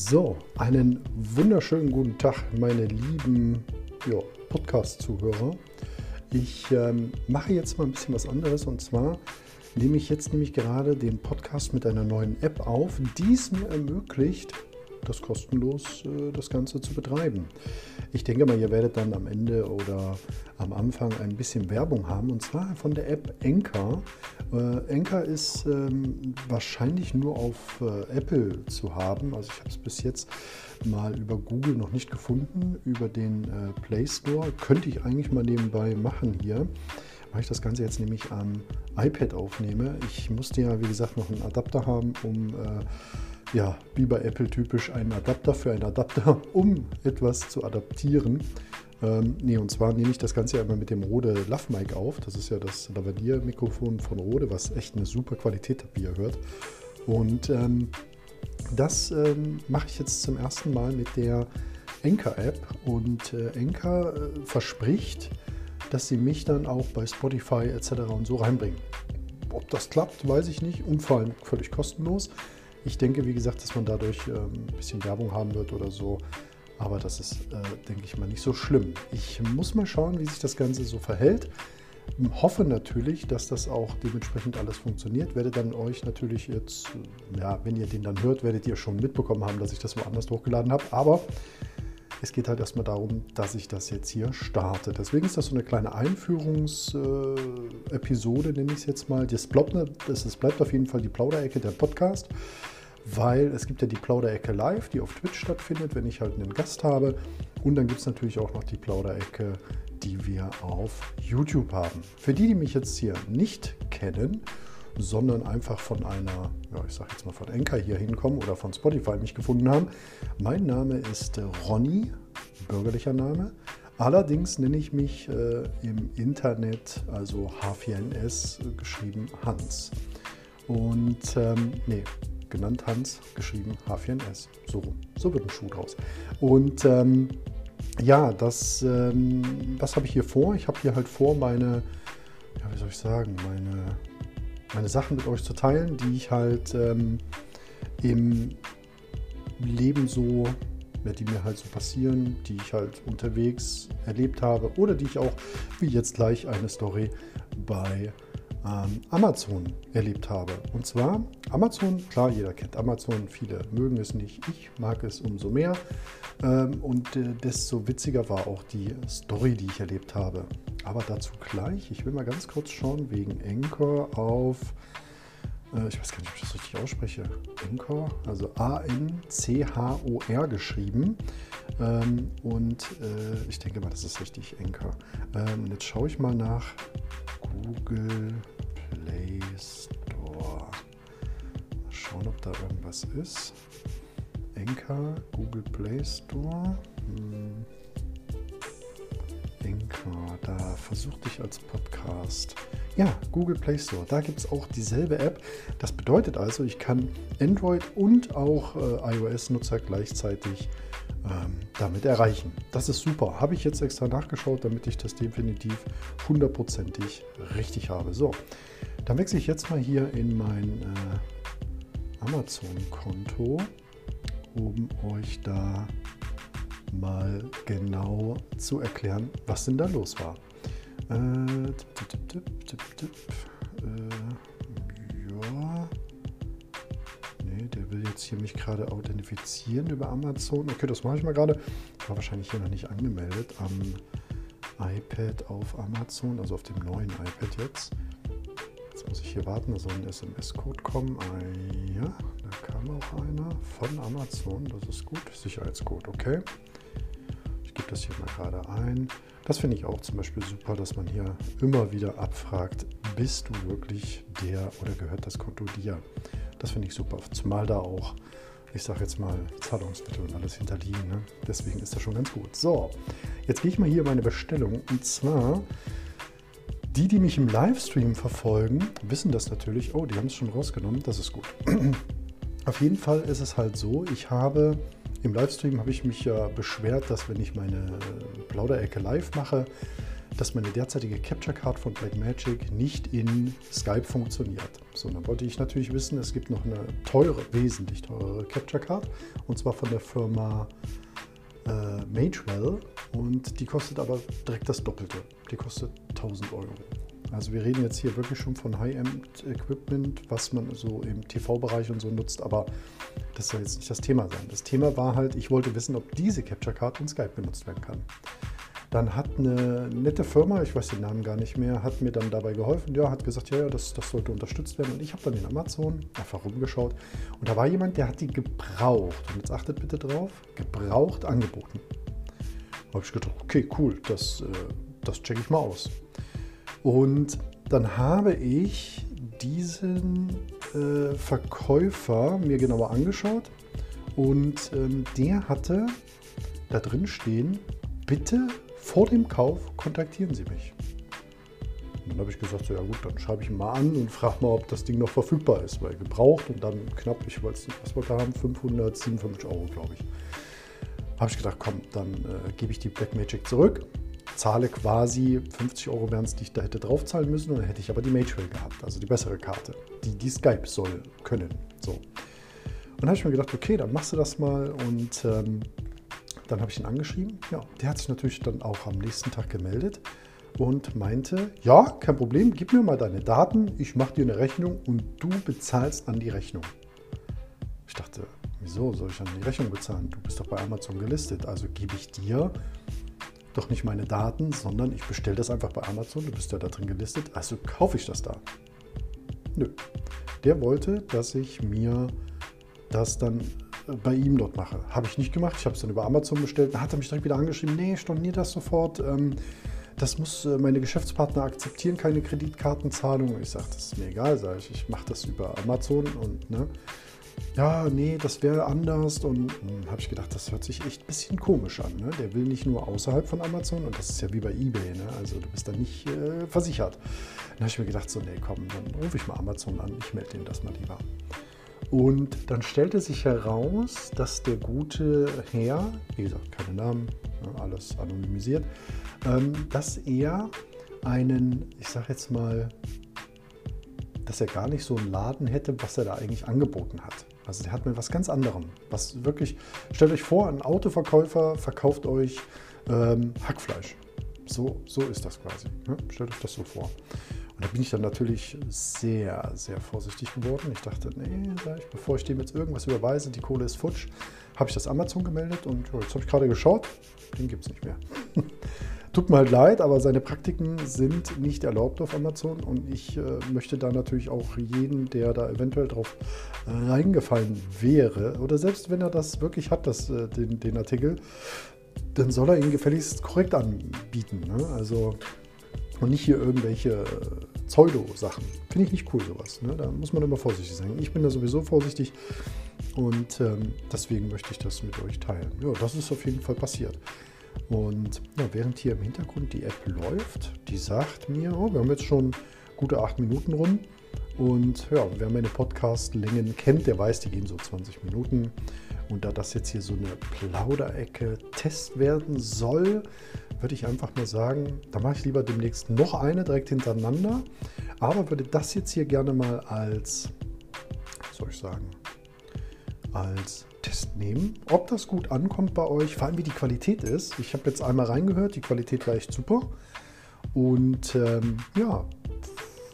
So, einen wunderschönen guten Tag, meine lieben ja, Podcast-Zuhörer. Ich ähm, mache jetzt mal ein bisschen was anderes und zwar nehme ich jetzt nämlich gerade den Podcast mit einer neuen App auf, die es mir ermöglicht, das kostenlos äh, das Ganze zu betreiben. Ich denke mal, ihr werdet dann am Ende oder am Anfang ein bisschen Werbung haben und zwar von der App Anchor. Äh, Anchor ist ähm, wahrscheinlich nur auf äh, Apple zu haben. Also ich habe es bis jetzt mal über Google noch nicht gefunden. Über den Play Store könnte ich eigentlich mal nebenbei machen hier weil ich das Ganze jetzt nämlich am iPad aufnehme. Ich musste ja, wie gesagt, noch einen Adapter haben, um äh, ja, wie bei Apple typisch, einen Adapter für einen Adapter, um etwas zu adaptieren. Ähm, nee, und zwar nehme ich das Ganze ja immer mit dem Rode Love Mic auf. Das ist ja das Lavalier-Mikrofon von Rode, was echt eine super Qualität hat, wie ihr hört. Und ähm, das ähm, mache ich jetzt zum ersten Mal mit der Anchor-App. Und äh, Anchor äh, verspricht, dass sie mich dann auch bei Spotify etc. und so reinbringen. Ob das klappt, weiß ich nicht. Allem völlig kostenlos. Ich denke, wie gesagt, dass man dadurch ähm, ein bisschen Werbung haben wird oder so. Aber das ist, äh, denke ich mal, nicht so schlimm. Ich muss mal schauen, wie sich das Ganze so verhält. Hoffe natürlich, dass das auch dementsprechend alles funktioniert. Werde dann euch natürlich jetzt, ja, wenn ihr den dann hört, werdet ihr schon mitbekommen haben, dass ich das woanders hochgeladen habe. Aber es geht halt erstmal darum, dass ich das jetzt hier starte. Deswegen ist das so eine kleine Einführungsepisode, äh, nenne ich es jetzt mal. Das bleibt, das bleibt auf jeden Fall die Plauderecke der Podcast weil es gibt ja die Plauderecke live, die auf Twitch stattfindet, wenn ich halt einen Gast habe. Und dann gibt es natürlich auch noch die Plauderecke, die wir auf YouTube haben. Für die, die mich jetzt hier nicht kennen, sondern einfach von einer, ja, ich sage jetzt mal von Enker hier hinkommen oder von Spotify mich gefunden haben. Mein Name ist Ronny, bürgerlicher Name. Allerdings nenne ich mich äh, im Internet, also H4NS, äh, geschrieben Hans. Und ähm, nee, genannt Hans, geschrieben H4NS. So So wird ein Schuh draus. Und ähm, ja, das, ähm, was habe ich hier vor? Ich habe hier halt vor, meine, ja, wie soll ich sagen, meine, meine Sachen mit euch zu teilen, die ich halt ähm, im Leben so, ja, die mir halt so passieren, die ich halt unterwegs erlebt habe oder die ich auch, wie jetzt gleich, eine Story bei ähm, Amazon erlebt habe. Und zwar Amazon, klar, jeder kennt Amazon, viele mögen es nicht, ich mag es umso mehr. Ähm, und äh, desto witziger war auch die Story, die ich erlebt habe. Aber dazu gleich, ich will mal ganz kurz schauen, wegen Anchor auf, äh, ich weiß gar nicht, ob ich das richtig ausspreche, Anchor, also A-N-C-H-O-R geschrieben. Ähm, und äh, ich denke mal, das ist richtig, Anchor. Ähm, jetzt schaue ich mal nach Google Play Store. Mal schauen, ob da irgendwas ist. Enka, Google Play Store. Hm. Da versuch dich als Podcast. Ja, Google Play Store. Da gibt es auch dieselbe App. Das bedeutet also, ich kann Android und auch äh, iOS-Nutzer gleichzeitig ähm, damit erreichen. Das ist super. Habe ich jetzt extra nachgeschaut, damit ich das definitiv hundertprozentig richtig habe. So, dann wechsle ich jetzt mal hier in mein äh, Amazon-Konto, um euch da mal genau zu erklären, was denn da los war. Äh, tipp, tipp, tipp, äh, ja der will jetzt hier mich gerade authentifizieren über Amazon. Okay, das mache ich mal gerade. Ich war wahrscheinlich hier noch nicht angemeldet am iPad auf Amazon, also auf dem neuen iPad jetzt. Muss ich hier warten, da soll ein SMS-Code kommen. Ah, ja, da kam auch einer von Amazon. Das ist gut. Sicherheitscode, okay. Ich gebe das hier mal gerade ein. Das finde ich auch zum Beispiel super, dass man hier immer wieder abfragt, bist du wirklich der oder gehört das Konto dir? Das finde ich super. Zumal da auch, ich sage jetzt mal, Zahlungsmittel und alles hinterliegen. Ne? Deswegen ist das schon ganz gut. So, jetzt gehe ich mal hier meine Bestellung. Und zwar, die, die mich im Livestream verfolgen, wissen das natürlich. Oh, die haben es schon rausgenommen. Das ist gut. Auf jeden Fall ist es halt so, ich habe im Livestream habe ich mich ja beschwert, dass wenn ich meine Plauderecke live mache, dass meine derzeitige Capture Card von Blackmagic nicht in Skype funktioniert. So, dann wollte ich natürlich wissen, es gibt noch eine teure, wesentlich teurere Capture Card und zwar von der Firma äh, Magewell und die kostet aber direkt das Doppelte. Die kostet 1000 Euro. Also wir reden jetzt hier wirklich schon von High-End-Equipment, was man so im TV-Bereich und so nutzt, aber das soll jetzt nicht das Thema sein. Das Thema war halt, ich wollte wissen, ob diese Capture Card in Skype benutzt werden kann. Dann hat eine nette Firma, ich weiß den Namen gar nicht mehr, hat mir dann dabei geholfen. Ja, hat gesagt, ja, ja, das, das sollte unterstützt werden. Und ich habe dann in Amazon einfach rumgeschaut. Und da war jemand, der hat die gebraucht. Und jetzt achtet bitte drauf, gebraucht angeboten. Da habe ich gedacht, okay, cool, das, äh, das checke ich mal aus. Und dann habe ich diesen äh, Verkäufer mir genauer angeschaut und ähm, der hatte da drin stehen, bitte vor dem Kauf kontaktieren Sie mich. Und dann habe ich gesagt, so, ja gut, dann schreibe ich ihn mal an und frage mal, ob das Ding noch verfügbar ist, weil gebraucht und dann knapp, ich weiß nicht, was wollte er haben, 557 Euro, glaube ich. Habe ich gedacht, komm, dann äh, gebe ich die Blackmagic zurück zahle quasi 50 Euro wären es, die ich da hätte draufzahlen müssen. Und dann hätte ich aber die Magewell gehabt, also die bessere Karte, die, die Skype soll können. So. Und habe ich mir gedacht, okay, dann machst du das mal. Und ähm, dann habe ich ihn angeschrieben. Ja, der hat sich natürlich dann auch am nächsten Tag gemeldet und meinte, ja, kein Problem, gib mir mal deine Daten, ich mache dir eine Rechnung und du bezahlst an die Rechnung. Ich dachte, wieso soll ich an die Rechnung bezahlen? Du bist doch bei Amazon gelistet, also gebe ich dir doch nicht meine Daten, sondern ich bestelle das einfach bei Amazon, du bist ja da drin gelistet, also kaufe ich das da. Nö. Der wollte, dass ich mir das dann bei ihm dort mache. Habe ich nicht gemacht, ich habe es dann über Amazon bestellt. Dann hat er mich direkt wieder angeschrieben, nee, stornier das sofort. Ähm, das muss äh, meine Geschäftspartner akzeptieren, keine Kreditkartenzahlung. Ich sage, das ist mir egal, sage ich, ich mache das über Amazon und ne, ja, nee, das wäre anders. Und hm, habe ich gedacht, das hört sich echt ein bisschen komisch an. Ne? Der will nicht nur außerhalb von Amazon und das ist ja wie bei eBay. Ne? Also du bist da nicht äh, versichert. Dann habe ich mir gedacht, so, nee, komm, dann rufe ich mal Amazon an. Ich melde denen das mal lieber. Und dann stellte sich heraus, dass der gute Herr, wie gesagt, keine Namen, ne, alles anonymisiert, ähm, dass er einen, ich sage jetzt mal, dass er gar nicht so einen Laden hätte, was er da eigentlich angeboten hat. Also der hat mit was ganz anderem. Was wirklich, stellt euch vor, ein Autoverkäufer verkauft euch ähm, Hackfleisch. So, so ist das quasi. Ne? Stellt euch das so vor. Und da bin ich dann natürlich sehr, sehr vorsichtig geworden. Ich dachte, nee, bevor ich dem jetzt irgendwas überweise, die Kohle ist futsch, habe ich das Amazon gemeldet und jetzt habe ich gerade geschaut, den gibt es nicht mehr. Tut mir halt leid, aber seine Praktiken sind nicht erlaubt auf Amazon und ich äh, möchte da natürlich auch jeden, der da eventuell drauf äh, reingefallen wäre, oder selbst wenn er das wirklich hat, das, äh, den, den Artikel, dann soll er ihn gefälligst korrekt anbieten. Ne? Also und nicht hier irgendwelche äh, Pseudo-Sachen. Finde ich nicht cool, sowas. Ne? Da muss man immer vorsichtig sein. Ich bin da sowieso vorsichtig und ähm, deswegen möchte ich das mit euch teilen. Ja, das ist auf jeden Fall passiert. Und ja, während hier im Hintergrund die App läuft, die sagt mir, oh, wir haben jetzt schon gute acht Minuten rum. Und ja, wer meine Podcast-Längen kennt, der weiß, die gehen so 20 Minuten. Und da das jetzt hier so eine Plauderecke Test werden soll, würde ich einfach mal sagen, da mache ich lieber demnächst noch eine direkt hintereinander. Aber würde das jetzt hier gerne mal als, soll ich sagen, als Test nehmen, ob das gut ankommt bei euch, vor allem wie die Qualität ist. Ich habe jetzt einmal reingehört, die Qualität war echt super. Und ähm, ja,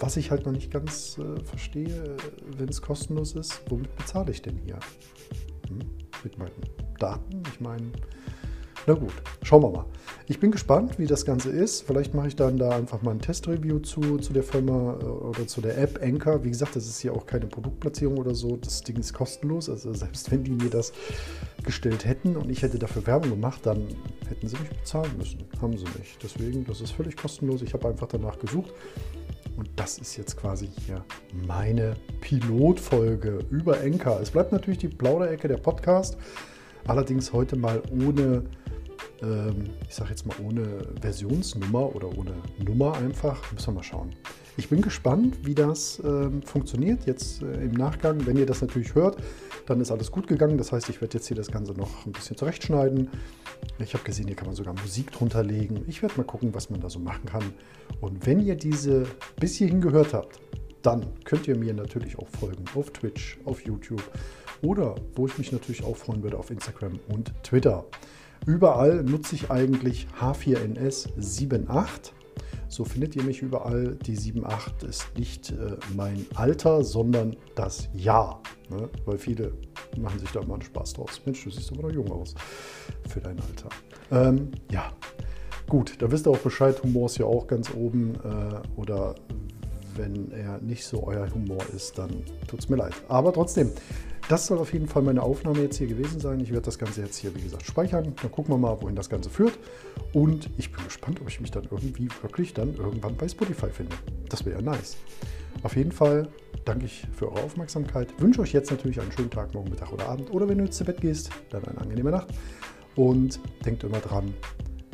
was ich halt noch nicht ganz äh, verstehe, wenn es kostenlos ist, womit bezahle ich denn hier? Hm? Mit meinen Daten? Ich meine, na gut, schauen wir mal. Ich bin gespannt, wie das Ganze ist. Vielleicht mache ich dann da einfach mal ein Testreview zu, zu der Firma äh, oder zu der App Anchor. Wie gesagt, das ist hier auch keine Produktplatzierung oder so. Das Ding ist kostenlos. Also selbst wenn die mir das gestellt hätten und ich hätte dafür Werbung gemacht, dann hätten sie mich bezahlen müssen. Haben sie nicht. Deswegen, das ist völlig kostenlos. Ich habe einfach danach gesucht. Und das ist jetzt quasi hier meine Pilotfolge über Anchor. Es bleibt natürlich die Plauderecke der Podcast. Allerdings heute mal ohne ich sage jetzt mal ohne Versionsnummer oder ohne Nummer einfach. Müssen wir mal schauen. Ich bin gespannt, wie das ähm, funktioniert jetzt äh, im Nachgang. Wenn ihr das natürlich hört, dann ist alles gut gegangen. Das heißt, ich werde jetzt hier das Ganze noch ein bisschen zurechtschneiden Ich habe gesehen, hier kann man sogar Musik drunter legen. Ich werde mal gucken, was man da so machen kann. Und wenn ihr diese bis hierhin gehört habt, dann könnt ihr mir natürlich auch folgen auf Twitch, auf YouTube oder wo ich mich natürlich auch freuen würde, auf Instagram und Twitter. Überall nutze ich eigentlich H4NS78. So findet ihr mich überall. Die 78 ist nicht äh, mein Alter, sondern das Jahr. Ne? Weil viele machen sich da immer einen Spaß draus. Mensch, du siehst aber noch jung aus für dein Alter. Ähm, ja, gut, da wisst ihr auch Bescheid. Humor ist ja auch ganz oben. Äh, oder wenn er nicht so euer Humor ist, dann tut es mir leid. Aber trotzdem, das soll auf jeden Fall meine Aufnahme jetzt hier gewesen sein. Ich werde das Ganze jetzt hier, wie gesagt, speichern. Dann gucken wir mal, wohin das Ganze führt. Und ich bin gespannt, ob ich mich dann irgendwie wirklich dann irgendwann bei Spotify finde. Das wäre ja nice. Auf jeden Fall danke ich für eure Aufmerksamkeit. Wünsche euch jetzt natürlich einen schönen Tag, morgen, Mittag oder Abend. Oder wenn du jetzt zu Bett gehst, dann eine angenehme Nacht. Und denkt immer dran,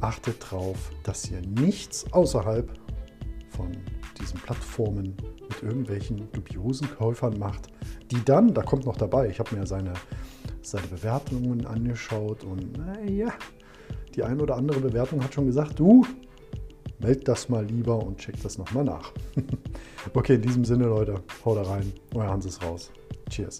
achtet darauf, dass ihr nichts außerhalb von diesen Plattformen mit irgendwelchen dubiosen Käufern macht, die dann, da kommt noch dabei, ich habe mir seine, seine Bewertungen angeschaut und naja, die eine oder andere Bewertung hat schon gesagt, du, meld das mal lieber und check das nochmal nach. okay, in diesem Sinne, Leute, haut rein, euer Hans ist raus. Cheers.